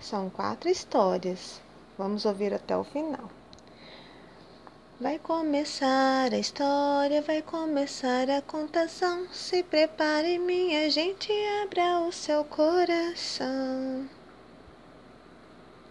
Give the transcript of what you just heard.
São quatro histórias. Vamos ouvir até o final. Vai começar a história, vai começar a contação. Se prepare, minha gente, abra o seu coração.